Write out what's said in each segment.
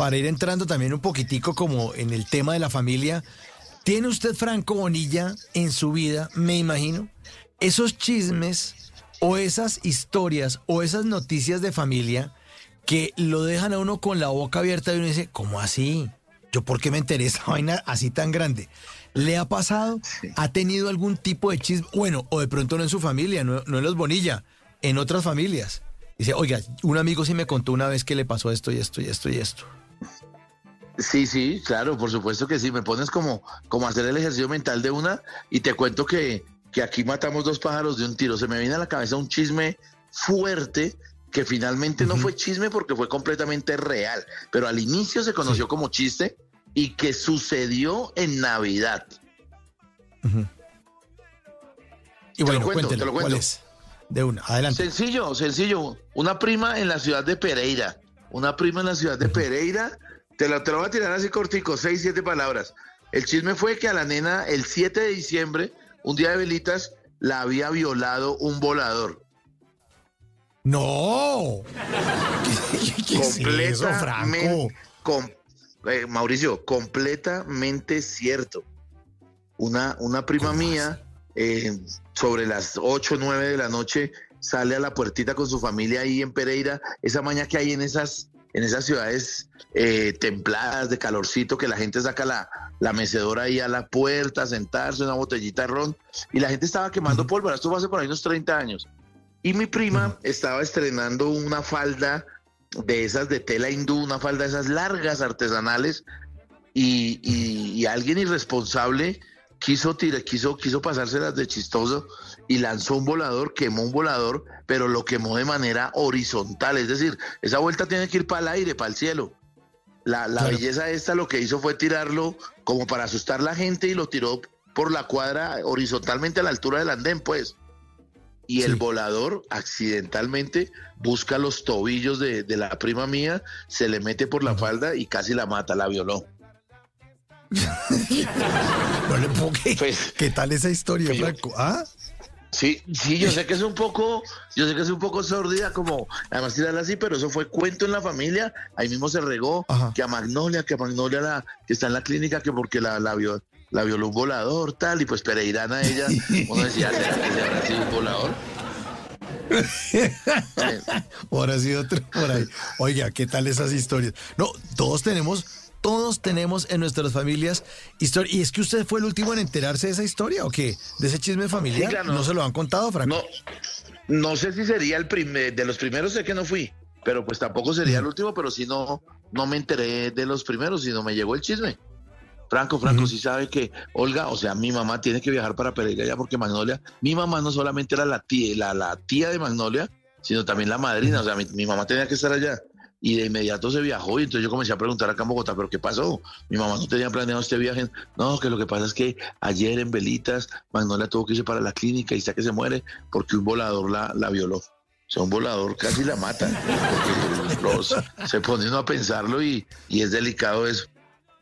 para ir entrando también un poquitico como en el tema de la familia, ¿tiene usted Franco Bonilla en su vida, me imagino, esos chismes o esas historias o esas noticias de familia que lo dejan a uno con la boca abierta y uno dice, ¿cómo así? ¿Yo por qué me enteré esa vaina así tan grande? ¿Le ha pasado? ¿Ha tenido algún tipo de chisme? Bueno, o de pronto no en su familia, no, no en los Bonilla, en otras familias. Dice, oiga, un amigo sí me contó una vez que le pasó esto y esto y esto y esto. Sí, sí, claro, por supuesto que sí. Me pones como, como hacer el ejercicio mental de una y te cuento que, que aquí matamos dos pájaros de un tiro. Se me viene a la cabeza un chisme fuerte que finalmente no fue chisme porque fue completamente real, pero al inicio se conoció como chiste y que sucedió en Navidad. Y bueno, te lo cuento, te lo cuento. De una, adelante. Sencillo, sencillo. Una prima en la ciudad de Pereira. Una prima en la ciudad de Pereira. Te lo, te lo voy a tirar así cortico, seis, siete palabras. El chisme fue que a la nena, el 7 de diciembre, un día de velitas, la había violado un volador. No. completamente, eh, Mauricio, completamente cierto. Una, una prima mía, eh, sobre las 8 o 9 de la noche, sale a la puertita con su familia ahí en Pereira, esa maña que hay en esas, en esas ciudades eh, templadas de calorcito, que la gente saca la, la mecedora ahí a la puerta, a sentarse, una botellita de ron, y la gente estaba quemando pólvora, esto fue hace por ahí unos 30 años. Y mi prima estaba estrenando una falda de esas de tela hindú, una falda de esas largas artesanales, y, alguien irresponsable quiso, tirar, quiso, quiso pasárselas de chistoso y lanzó un volador, quemó un volador, pero lo quemó de manera horizontal, es decir, esa vuelta tiene que ir para el aire, para el cielo. La, la belleza esta lo que hizo fue tirarlo como para asustar a la gente y lo tiró por la cuadra horizontalmente a la altura del andén, pues. Y el volador accidentalmente busca los tobillos de, la prima mía, se le mete por la falda y casi la mata, la violó. no le puedo pues, ¿Qué tal esa historia, Franco? ¿Ah? Sí, sí, yo sé que es un poco, yo sé que es un poco sordida como además tirarla así, pero eso fue cuento en la familia, ahí mismo se regó que a Magnolia, que a Magnolia la, que está en la clínica, que porque la, la vio, la violó un volador, tal, y pues Pereirana ella, uno decía, ¿será que se habrá sido un volador? Ahora sí otro por ahí. Oiga, ¿qué tal esas historias? No, todos tenemos, todos tenemos en nuestras familias historias. ¿Y es que usted fue el último en enterarse de esa historia o qué? ¿De ese chisme familiar? ¿No se lo han contado, Franco? No, no sé si sería el primer, de los primeros sé que no fui, pero pues tampoco sería el último, pero si no, no me enteré de los primeros, sino me llegó el chisme. Franco, Franco, sí sabe que Olga, o sea, mi mamá tiene que viajar para Pereira ya porque Magnolia, mi mamá no solamente era la tía, la, la tía de Magnolia, sino también la madrina, o sea, mi, mamá tenía que estar allá. Y de inmediato se viajó y entonces yo comencé a preguntar acá en Bogotá, ¿pero qué pasó? Mi mamá no tenía planeado este viaje. No, que lo que pasa es que ayer en Velitas, Magnolia tuvo que irse para la clínica y está que se muere porque un volador la, la violó. O sea, un volador casi la mata. se pone uno a pensarlo y, y es delicado eso.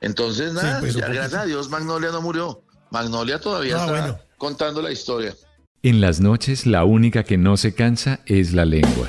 Entonces, nada, pues, gracias a Dios Magnolia no murió. Magnolia todavía ah, está contando la historia. En las noches, la única que no se cansa es la lengua.